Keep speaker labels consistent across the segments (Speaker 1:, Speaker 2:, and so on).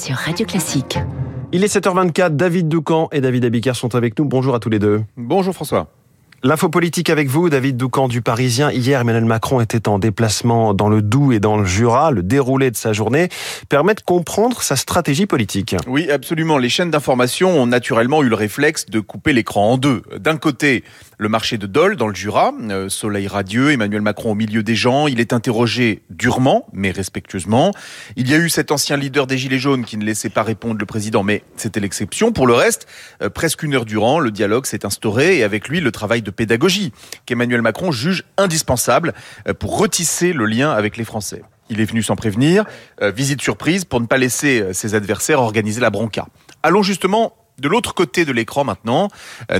Speaker 1: sur Radio Classique.
Speaker 2: Il est 7h24, David Doucan et David Abiker sont avec nous. Bonjour à tous les deux.
Speaker 3: Bonjour François.
Speaker 2: L'info politique avec vous, David Doucan du Parisien. Hier, Emmanuel Macron était en déplacement dans le Doubs et dans le Jura. Le déroulé de sa journée permet de comprendre sa stratégie politique.
Speaker 3: Oui, absolument. Les chaînes d'information ont naturellement eu le réflexe de couper l'écran en deux. D'un côté, le marché de Dole dans le Jura, euh, soleil radieux, Emmanuel Macron au milieu des gens. Il est interrogé durement, mais respectueusement. Il y a eu cet ancien leader des Gilets jaunes qui ne laissait pas répondre le président, mais c'était l'exception. Pour le reste, euh, presque une heure durant, le dialogue s'est instauré et avec lui le travail de pédagogie qu'Emmanuel Macron juge indispensable euh, pour retisser le lien avec les Français. Il est venu sans prévenir, euh, visite surprise pour ne pas laisser euh, ses adversaires organiser la bronca. Allons justement de l'autre côté de l'écran maintenant,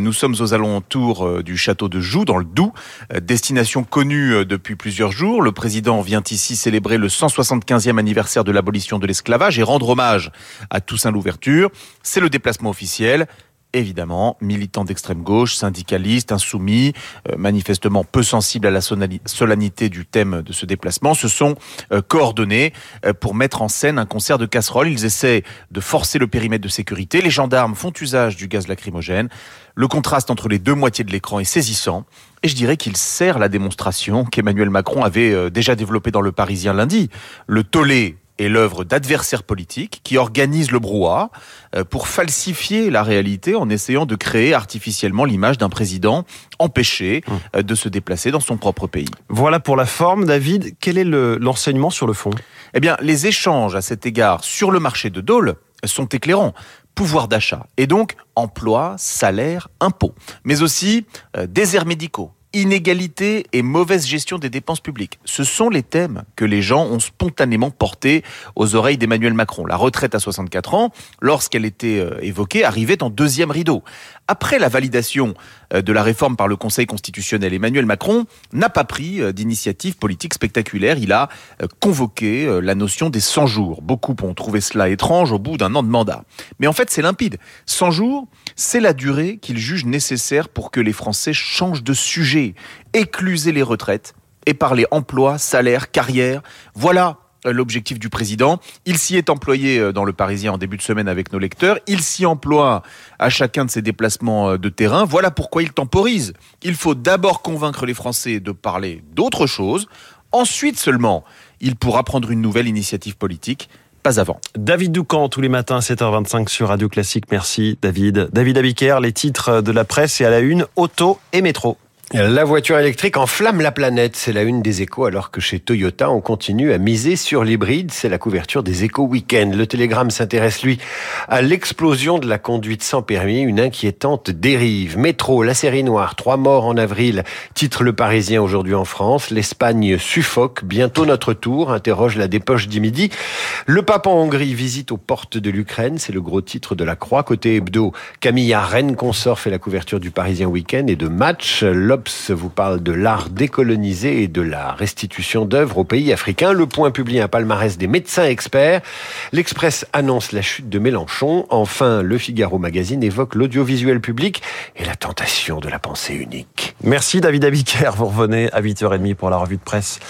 Speaker 3: nous sommes aux alentours du château de Joux, dans le Doubs, destination connue depuis plusieurs jours. Le président vient ici célébrer le 175e anniversaire de l'abolition de l'esclavage et rendre hommage à Toussaint Louverture. C'est le déplacement officiel évidemment, militants d'extrême gauche, syndicalistes, insoumis, euh, manifestement peu sensibles à la solennité du thème de ce déplacement, se sont euh, coordonnés euh, pour mettre en scène un concert de casseroles. Ils essaient de forcer le périmètre de sécurité. Les gendarmes font usage du gaz lacrymogène. Le contraste entre les deux moitiés de l'écran est saisissant. Et je dirais qu'il sert la démonstration qu'Emmanuel Macron avait déjà développée dans le Parisien lundi. Le tollé est l'œuvre d'adversaires politiques qui organisent le brouhaha euh, pour falsifier la réalité en essayant de créer artificiellement l'image d'un président empêché mmh. euh, de se déplacer dans son propre pays.
Speaker 2: Voilà pour la forme, David. Quel est l'enseignement sur le fond?
Speaker 3: Eh bien, les échanges à cet égard sur le marché de Dole sont éclairants pouvoir d'achat et donc emploi, salaire, impôts, mais aussi euh, déserts médicaux, inégalité et mauvaise gestion des dépenses publiques. Ce sont les thèmes que les gens ont spontanément portés aux oreilles d'Emmanuel Macron. La retraite à 64 ans, lorsqu'elle était euh, évoquée, arrivait en deuxième rideau. Après la validation euh, de la réforme par le Conseil constitutionnel, Emmanuel Macron n'a pas pris euh, d'initiative politique spectaculaire. Il a convoqué la notion des 100 jours. Beaucoup ont trouvé cela étrange au bout d'un an de mandat. Mais en fait, c'est limpide. 100 jours, c'est la durée qu'il juge nécessaire pour que les Français changent de sujet écluser les retraites et parler emploi, salaire, carrière. Voilà euh, l'objectif du président. Il s'y est employé euh, dans le Parisien en début de semaine avec nos lecteurs. Il s'y emploie à chacun de ses déplacements euh, de terrain. Voilà pourquoi il temporise. Il faut d'abord convaincre les Français de parler d'autre chose. Ensuite seulement, il pourra prendre une nouvelle initiative politique pas avant.
Speaker 2: David Doucan, tous les matins, 7h25 sur Radio Classique. Merci, David. David Abiker, les titres de la presse et à la une, auto et métro.
Speaker 4: La voiture électrique enflamme la planète, c'est la une des échos, alors que chez Toyota, on continue à miser sur l'hybride, c'est la couverture des échos week-end. Le télégramme s'intéresse, lui, à l'explosion de la conduite sans permis, une inquiétante dérive. Métro, la série noire, trois morts en avril, titre le Parisien aujourd'hui en France. L'Espagne suffoque, bientôt notre tour, interroge la dépêche du midi. Le pape en Hongrie visite aux portes de l'Ukraine, c'est le gros titre de la Croix. Côté hebdo, Camilla Rennes Consort fait la couverture du Parisien week-end et de match vous parle de l'art décolonisé et de la restitution d'œuvres aux pays africains. Le Point publie un palmarès des médecins experts. L'Express annonce la chute de Mélenchon. Enfin, le Figaro Magazine évoque l'audiovisuel public et la tentation de la pensée unique.
Speaker 2: Merci David Abiker. Vous revenez à 8h30 pour la revue de presse.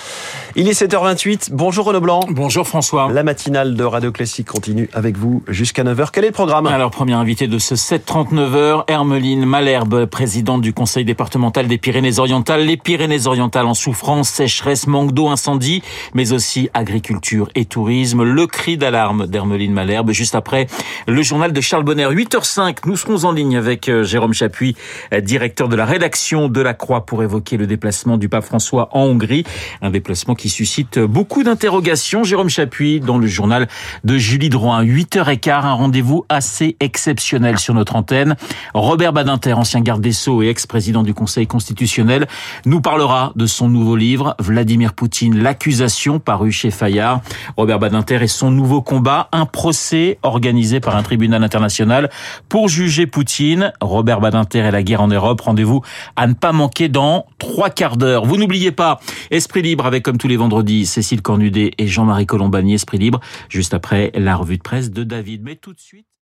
Speaker 2: Il est 7h28. Bonjour Renaud Blanc.
Speaker 5: Bonjour François.
Speaker 2: La matinale de Radio Classique continue avec vous jusqu'à 9h. Quel est le programme
Speaker 5: Alors, premier invité de ce 7h39, Hermeline Malherbe, présidente du conseil départemental des Pyrénées-Orientales. Les Pyrénées-Orientales en souffrance, sécheresse, manque d'eau, incendie, mais aussi agriculture et tourisme. Le cri d'alarme d'Hermeline Malherbe. Juste après le journal de Charles Bonner, 8h05. Nous serons en ligne avec euh, Jérôme Chapuis, euh, directeur de la rédaction de la Croix pour évoquer le déplacement du pape François en Hongrie. Un déplacement qui suscite beaucoup d'interrogations. Jérôme Chapuis dans le journal de Julie Drouin. 8h15, un rendez-vous assez exceptionnel sur notre antenne. Robert Badinter, ancien garde des Sceaux et ex-président du Conseil constitutionnel, nous parlera de son nouveau livre, Vladimir Poutine, l'accusation, paru chez Fayard. Robert Badinter et son nouveau combat, un procès organisé par un tribunal international pour juger Poutine. Robert Badinter et la guerre en Europe. Rendez-vous à ne pas manquer dans trois quarts d'heure. Vous n'oubliez pas, Esprit Libre avec comme tous les vendredis Cécile Cornudet et Jean-Marie Colombani, Esprit Libre, juste après la revue de presse de David. Mais tout de suite...